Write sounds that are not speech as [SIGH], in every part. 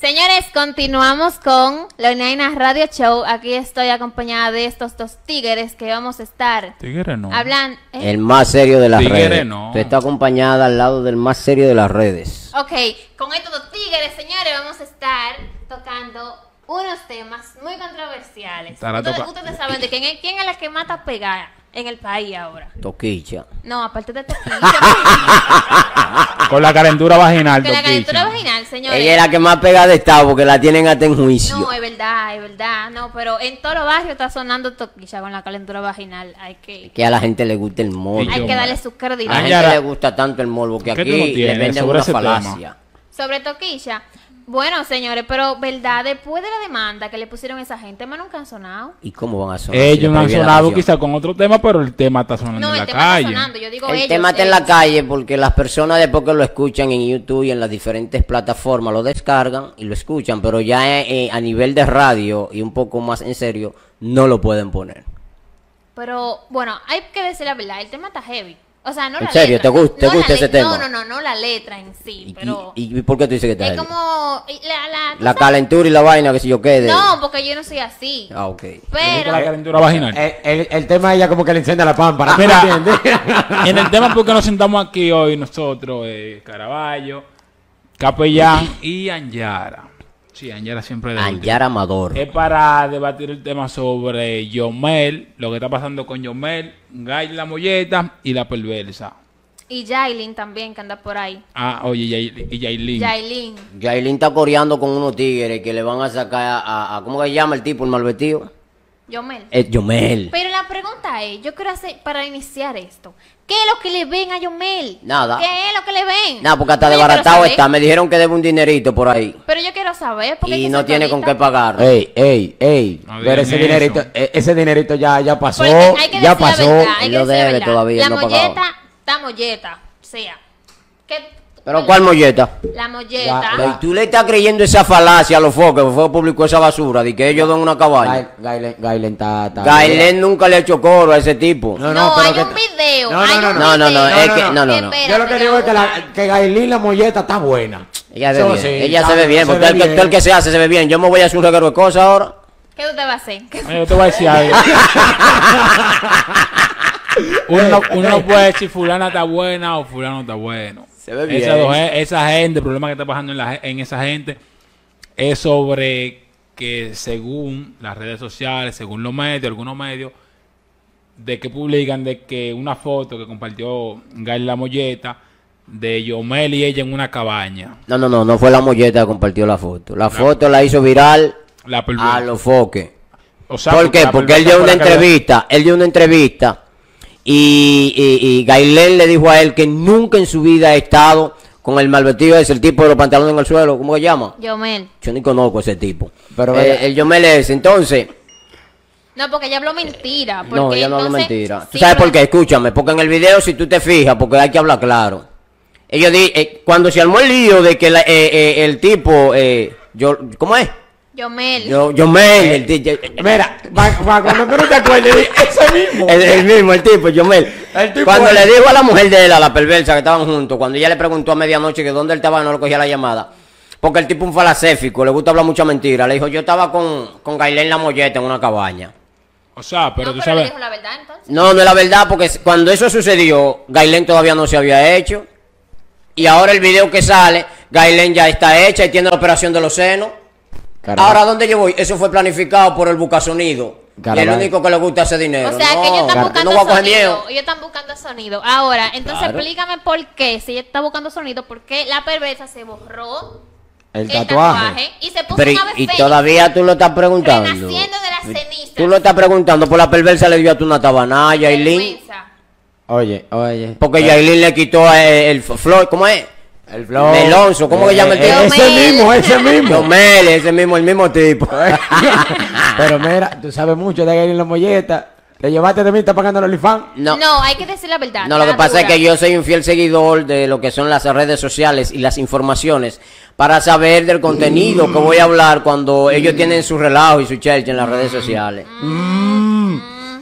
Señores, continuamos con Leonina Radio Show. Aquí estoy acompañada de estos dos tigres que vamos a estar. Tigres no. Hablan. ¿eh? El más serio de las Tigre, redes. no. Usted está acompañada al lado del más serio de las redes. Ok, con estos dos tigres, señores, vamos a estar tocando unos temas muy controversiales. Ustedes, ustedes saben de quién es, quién es la que mata pegada en el país ahora. Toquicha. No, aparte de [LAUGHS] Toquicha. Con la calentura vaginal, que la calentura vaginal, señores. Ella es la que más pegada está porque la tienen hasta en juicio. No, es verdad, es verdad. No, pero en todos los barrios está sonando Toquicha con la calentura vaginal. Hay que, Que a la gente le gusta el morbo. Hay que darle su A la crédito. Gente le gusta tanto el morbo que ¿qué aquí le venden una tema? falacia. Sobre Toquilla. Bueno, señores, pero verdad, después de la demanda que le pusieron a esa gente, más nunca han sonado. ¿Y cómo van a sonar? Ellos no han sonado quizá con otro tema, pero el tema está sonando No, en el la tema calle. está sonando. Yo digo El ellos, tema está en la calle porque las personas después que lo escuchan en YouTube y en las diferentes plataformas lo descargan y lo escuchan, pero ya eh, eh, a nivel de radio y un poco más en serio no lo pueden poner. Pero bueno, hay que decir la verdad, el tema está heavy. O sea, no ¿En la serio? letra. ¿Te gusta- te gusta la ese le- tema? No, no, no, no la letra en sí, ¿Y, pero y- y por qué tú dices que está es como la, la, ¿tú La calentura y la vaina que si yo quede. No, porque yo no soy así. Ah, ok. ¿Te Pero la calentura vaginal? El, el- el tema ella como que le enciende la pámpara. ¿tú Mira, me entiendes? [LAUGHS] en el tema porque nos sentamos aquí hoy nosotros, eh, Caraballo, Capellán y Anjara. Sí, Anjara siempre de último. Anjar Amador. Es para debatir el tema sobre Yomel, lo que está pasando con Yomel, Gay la molleta y la perversa. y Jailin también que anda por ahí. Ah, oye, y Yailin. Jailin. Yailin está coreando con unos tigres que le van a sacar a, a- a- ¿cómo que se llama el tipo, el malvestido? Yomel. Es Yomel. Pero la pregunta es, yo quiero hacer, para iniciar esto, ¿qué es lo que le ven a Yomel? Nada. ¿Qué es lo que le ven? Nada, porque hasta desbaratado está. Me dijeron que debe un dinerito por ahí. Pero yo quiero saber, porque Y que no tiene con qué pagar. ey, ey, ey. No Pero ese eso. dinerito, e- ese dinerito ya, ya pasó. Hay que Ya la pasó. verdad, hay que lo la debe verdad. todavía, La no ha pagado. molleta está molleta, o sea. ¿qué- ¿Pero cuál molleta? La molleta. Y tú le estás creyendo esa falacia a los focos, que fue publicó esa basura, de que ellos dan una cabaña. Gailen, Gailen está, está- Gailen nunca le ha hecho coro a ese tipo. No, No, no, pero hay que un te- video. No, no, no, no, no, no, video. es que- no, no, no. Yo lo que digo es que, la, que Gailín la molleta está buena. Ella se ve bien, sí, ella se ve bien, se porque ve el que, bien. todo el que se hace se ve bien. Yo me voy a hacer un reguero de cosas ahora. ¿Qué usted va a hacer? ¿Qué- Oye, yo te voy a decir algo. [LAUGHS] uno, uno no puede decir fulana está buena o fulano está bueno. Se ve bien. Esa, esa gente, el problema que está pasando en, la, ge- en esa gente es sobre que según las redes sociales, según los medios, algunos medios, de que publican de que una foto que compartió Gail La Molleta de Yomel y ella en una cabaña. No, no, no, no fue la molleta que compartió la foto. La foto la hizo viral La a los foques. O sea, ¿Por qué? Porque él dio una entrevista, él dio una entrevista y, y, y Gailén le dijo a él que nunca en su vida ha estado con el malvestido ese, el tipo de los pantalones en el suelo, ¿cómo se llama? Yomel. Yo ni conozco a ese tipo. Pero Eh, el Yomel es, entonces, No, porque ella habló mentira. no, porque ella no entonces- mentira. ¿Tú sí, sabes pero- por qué? Escúchame, porque en el video, si tú te fijas, porque hay que hablar claro. Ellos di, eh, cuando se armó el lío de que la- eh, eh, el tipo, eh, yo, ¿cómo es? Yomel. Yo, Yomel, el, ti- yo- Mira, cuando tú no te acuerdes, [LAUGHS] ese mismo. El, el mismo, el tipo, Yomel. El tipo cuando le dijo a la mujer de él, a la perversa que estaban juntos, cuando ella le preguntó a medianoche que dónde él estaba, no le cogía la llamada. Porque el tipo es un falacéfico, le gusta hablar mucha mentira. Le dijo, yo estaba con, con Gailén La Molleta en una cabaña. O sea, pero no, tú pero le sabes. dijo la verdad entonces. No, no es la verdad, porque cuando eso sucedió, Gailén todavía no se había hecho. Y ahora el video que sale, Gailén ya está hecha y tiene la operación de los senos. Caramba. Ahora, ¿dónde yo voy? Eso fue planificado por el Bucasonido. Y el único que le gusta ese dinero. O sea, no, que ellos están buscando no voy a coger sonido. miedo. Ellos están buscando sonido. Ahora, entonces Claro. explícame por qué, si ella está buscando sonido, por qué la perversa se borró El tatuaje. y se puso Pero una vez y todavía tú lo estás preguntando. renaciendo de las cenizas. Tú lo estás preguntando por la perversa le dio a tu una tabana a Yailin. Oye, oye. Porque Yailin le quitó eh, el, Floyd, ¿cómo es? El flow. Melonzo, ¿cómo que llama el Eh, tipo? Ese mismo, ese mismo. Ese mismo, el mismo tipo. [LAUGHS] Pero mira, tú sabes mucho de Gailín la molleta. Le llevaste de mí, está pagando el OnlyFans. No, No. hay que decir la verdad. no, lo que pasa es que yo soy un fiel seguidor de lo que son las redes sociales y las informaciones para saber del contenido que voy a hablar cuando ellos tienen su relajo y su church en las redes sociales. Mm,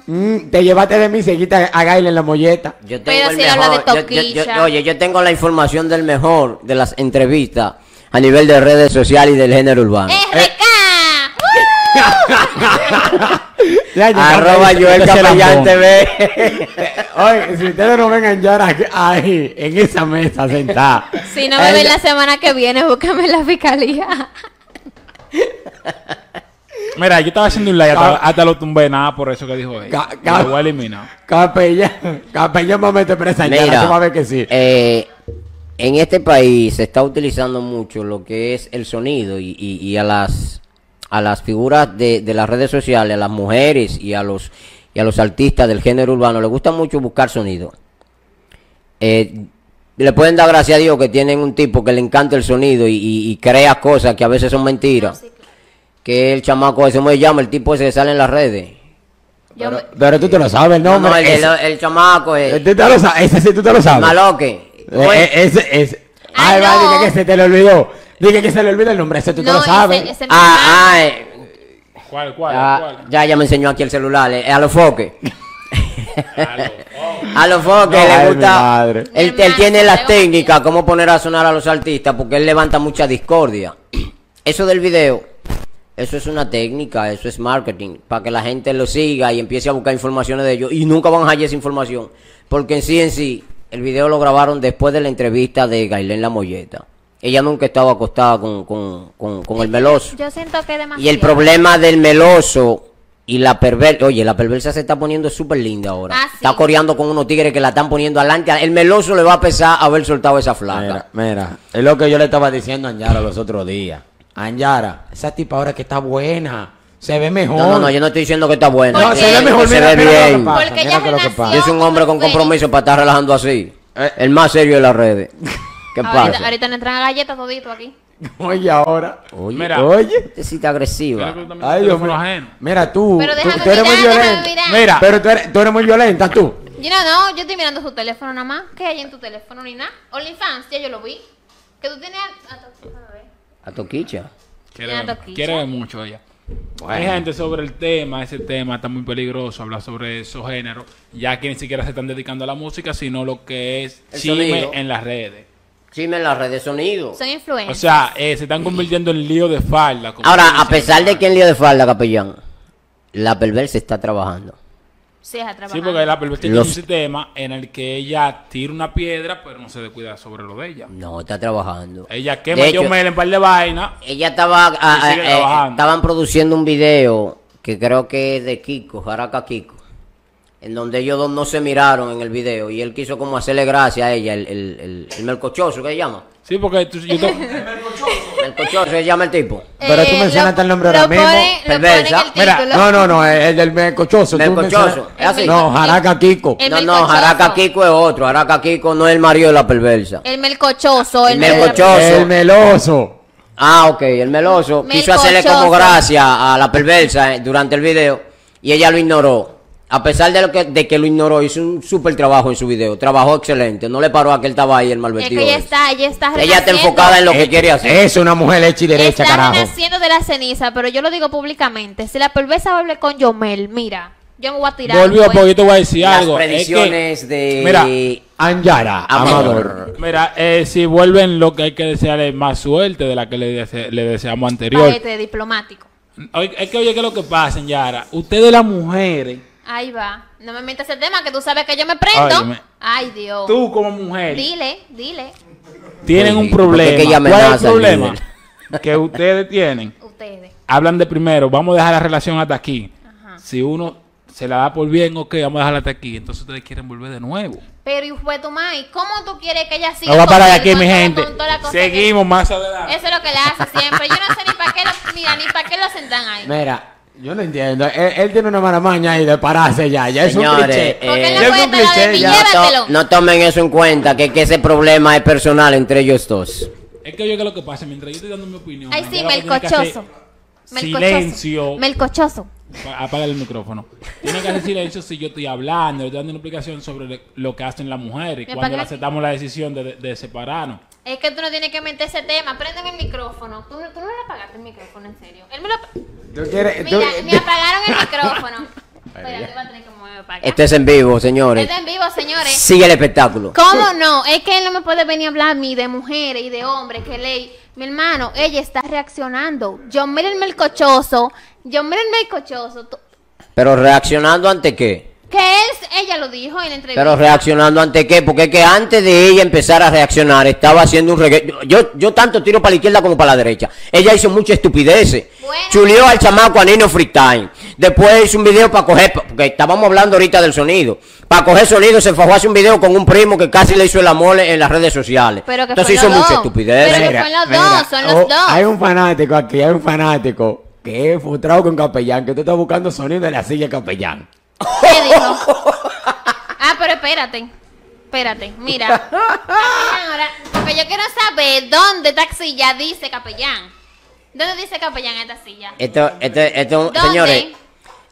te llevaste de mí, seguiste a Gailín la molleta. Yo tengo Pero el si habla de mejor. yo- yo- yo- Toquilla. oye, yo tengo la información del mejor de las entrevistas a nivel de redes sociales y del género urbano. ¡RK! Ya, ya, Arroba Joel este Capellán. TV. Oye, si ustedes no ven a Yara aquí- ahí, en esa mesa sentada. Si no me ven la semana que viene, búscame en la fiscalía. Mira, yo estaba haciendo un live, hasta, hasta lo tumbé, nada por eso que dijo ella. Ca- lo voy a eliminar. Capellán, capellán va a meter presa Mira, tú vas a ver que sí. eh, en este país se está utilizando mucho lo que es el sonido y, y- y a las a las figuras de, de las redes sociales, a las mujeres y a los y a los artistas del género urbano les gusta mucho buscar sonido. Eh, le pueden dar gracias a Dios que tienen un tipo que le encanta el sonido y, y- y crea cosas que a veces son mentiras. Que el chamaco ese, ¿cómo se llama? El tipo ese que sale en las redes. Me- Pero tú te lo sabes, No, ¿no? no, el, el- el chamaco es tú te lo sabes, ese sí tú te lo sabes. maloque. Eh, eh, ese, ese. Ay, Ay, va, no. dije que se te le olvidó. Dije que se le olvida el nombre, ese tú te no, lo sabes. ese, ese Ah, ah, eh, ¿Cuál, cuál, Ah, cuál? ya, ya me enseñó aquí el celular, eh, a los foques. [LAUGHS] A los foques No, le gusta. madre. Él, él hermano, tiene las técnicas, cómo poner a sonar a los artistas, porque él levanta mucha discordia. Eso del video, eso es una técnica, eso es marketing, para que la gente lo siga y empiece a buscar informaciones de ellos. Y nunca van a hallar esa información, porque en sí, en sí, el video lo grabaron después de la entrevista de Gailén La Molleta. Ella nunca estaba acostada con, con, con, con el meloso. Yo siento que es demasiado. Y el problema del meloso y la perversa, oye, la perversa se está poniendo súper linda ahora. Ah, sí. Está coreando con unos tigres que la están poniendo adelante. El meloso le va a pesar haber soltado esa flaca. Mira, mira, es lo que yo le estaba diciendo a Anjara los otros días. Anjara, esa tipa ahora que está buena, se ve mejor. No, no, no, yo no estoy diciendo que está buena. No, se ve mejor, se ve mira lo que bien. pasa. Porque mira ella que lo que renació. pasa. Yo soy un hombre con compromiso para estar relajando así. Eh. El más serio de las redes. [LAUGHS] ¿Qué ahorita, pasa? ahorita nos entran galletas todito aquí. Oye, ahora. Oye, Mira. Oye. este está agresiva. Ay, Dios mío. Mira, tú, Pero tú, déjame tú eres muy mirar, déjame violenta. Mira, Pero tú eres, tú eres muy violenta, tú. Yo no, no, yo estoy mirando su teléfono nada más. ¿Qué hay en tu teléfono ni nada? OnlyFans, ya yo lo vi. Que tú tienes. A- Toquicha. quiere, ver mucho ella. Hay gente sobre el tema, ese tema está muy peligroso, hablar sobre esos géneros, ya que ni siquiera se están dedicando a la música, sino lo que es El chisme sonido. en las redes. Chisme en las redes sonido. Son influencers. O sea, eh, se están convirtiendo en lío de falda. como Ahora, a pesar de que en lío de falda, capellán, la perversa está trabajando. Sí, es a trabajar. Sí, porque la perversa tiene Los- un sistema en el que ella tira una piedra, pero no se descuida sobre lo de ella. No, está trabajando. Ella quema De hecho- yo en par de vainas. Ella estaba, ah, Y sigue eh, eh, trabajando. estaban produciendo un video que creo que es de Kiko, Jaraca Kiko, en donde ellos dos no se miraron en el video y él quiso como hacerle gracia a ella, el, el, el, el melcochoso, ¿qué se llama? Sí, porque tú- yo [LAUGHS] Melcochoso se llama el tipo. Pero tú mencionaste el nombre ahora mismo. Perversa. Mira. No, no, no, el, el del Melcochoso, mencionas- es así. No, Jaraca Kiko. No, no. Jaraca Kiko es otro, Jaraca Kiko no es el marido de la perversa. El melcochoso. El El, melcochoso. El meloso. Ah, ok, el meloso quiso hacerle como gracia a la perversa eh, durante el video y ella lo ignoró. A pesar de, lo que, de que lo ignoró, hizo un súper trabajo en su video. Trabajó excelente. No le paró a que él estaba ahí el mal Es que ella está, ella está Ella está enfocada en lo que quiere hacer. Es una mujer hecha y derecha, Está carajo. renaciendo de la ceniza, pero yo lo digo públicamente. Si la perversa va a hablar con Yomel, mira, yo me voy a tirar. Volvió, pues. porque yo te voy a decir Las algo. es que- predicciones de Mira, Anjara, Amador. Amador. Mira, eh, si vuelven lo que hay que desearle más suerte de la que le, dese- le deseamos anterior. Paquete diplomático. Oye, es que oye, ¿qué es lo que pasa, Yara? Ustedes las mujeres, Ahí va. No me metas ese tema que tú sabes que yo me prendo. Ay, Dios. tú como mujer, Dile, dile. tienen un ¿por qué problema. que ella ¿Cuál es el problema? que ustedes tienen. [LAUGHS] Ustedes. Hablan de primero, vamos a dejar la relación hasta aquí. Ajá. Si uno se la da por bien, ok, vamos a dejarla hasta aquí. Entonces ustedes quieren volver de nuevo. Pero, hijo de tu mai, ¿cómo tú quieres que ella siga? No va a parar con- aquí, mi gente. que- Seguimos más adelante. Eso es lo que le hace siempre. Yo no sé ni para qué lo, mira, ni para qué lo sentan ahí. Mira, yo no entiendo. Él, él tiene una mala maña ahí de pararse ya. Ya es un Señores, cliché. eh, ¿Por qué Ya no es un cliché, ya. No, to- Llévatelo. no tomen eso en cuenta, que, que ese problema es personal entre ellos dos. Es que oye, ¿qué es lo que pasa? Mientras yo estoy dando mi opinión. Ay, sí, que melcochoso. Silencio. Melcochoso. Pa- Apaga el micrófono. Tiene que hacer silencio si yo estoy hablando, estoy dando una explicación sobre lo que hacen las mujeres cuando aceptamos la decisión de, de- de separarnos. Es que tú no tienes que meter ese tema. Préndeme el micrófono. Tú, no- tú no le apagaste el micrófono, en serio. Él me lo. ¿Tú quieres, tú- Mira, me apagaron el micrófono. [LAUGHS] Espérate, voy a tener que moverme para acá. Esto es en vivo, señores. Esto es en vivo, señores. Sigue el espectáculo. ¿Cómo no? Es que él no me puede venir a hablar a mí de mujeres y de hombres que le Mi hermano, ella está reaccionando. Yo mira el melcochoso. Yo mira el melcochoso. Pero reaccionando ante qué? Que él, ella lo dijo en la entrevista. Pero reaccionando ante qué? Porque es que antes de ella empezar a reaccionar estaba haciendo un reggae. Yo, yo tanto tiro para la izquierda como para la derecha. Ella hizo muchas estupideces. Bueno. Chuleó al chamaco a Nino Freestyle. Después hizo un video para coger, porque estábamos hablando ahorita del sonido. Para coger sonido se fajó a hacer un video con un primo que casi le hizo el amor en las redes sociales. Pero que Entonces fue hizo. Pero que son los dos, son los oh, dos. Hay un fanático aquí, hay un fanático que es frustrado con Capellán, que tú estás buscando sonido de la silla Capellán. ¿Qué [LAUGHS] dijo? Ah, pero espérate. Espérate, mira. Capellán, ahora, porque yo quiero saber dónde esta silla dice capellán. ¿Dónde dice capellán esta silla? Esto, esto, esto, ¿Dónde? señores,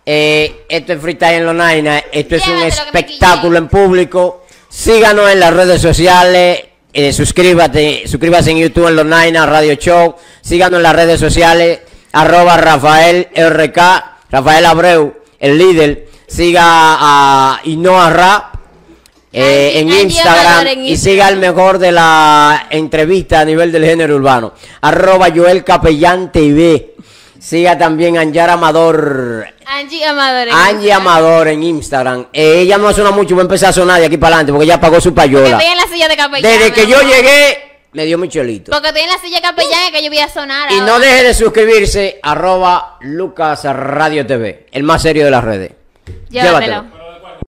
eh, esto es Freestyle en Lonaina, esto es un espectáculo en público. Síganos en las redes sociales, eh, suscríbete, suscríbase en YouTube en Lonaina Radio Show, síganos en las redes sociales, arroba Rafael RK, Rafael Abreu, el líder, siga a Inoa Rap. eh, en Instagram en y siga el mejor de la entrevista a nivel del género urbano. Arroba Joel Capellán TV. Siga también a Anjar Amador. Angie Amador. en Angie Instagram. Amador en Instagram. Eh, ella no suena mucho, va a empezar a sonar de aquí para adelante porque ya pagó su payola. estoy en la silla de capellán. Desde que yo llegué, me dio mi chelito. Porque estoy en la silla de capellán y que yo voy a sonar. Y no deje de suscribirse, arroba Lucas Radio TV, el más serio de las redes. Llévatelo. Llévatelo.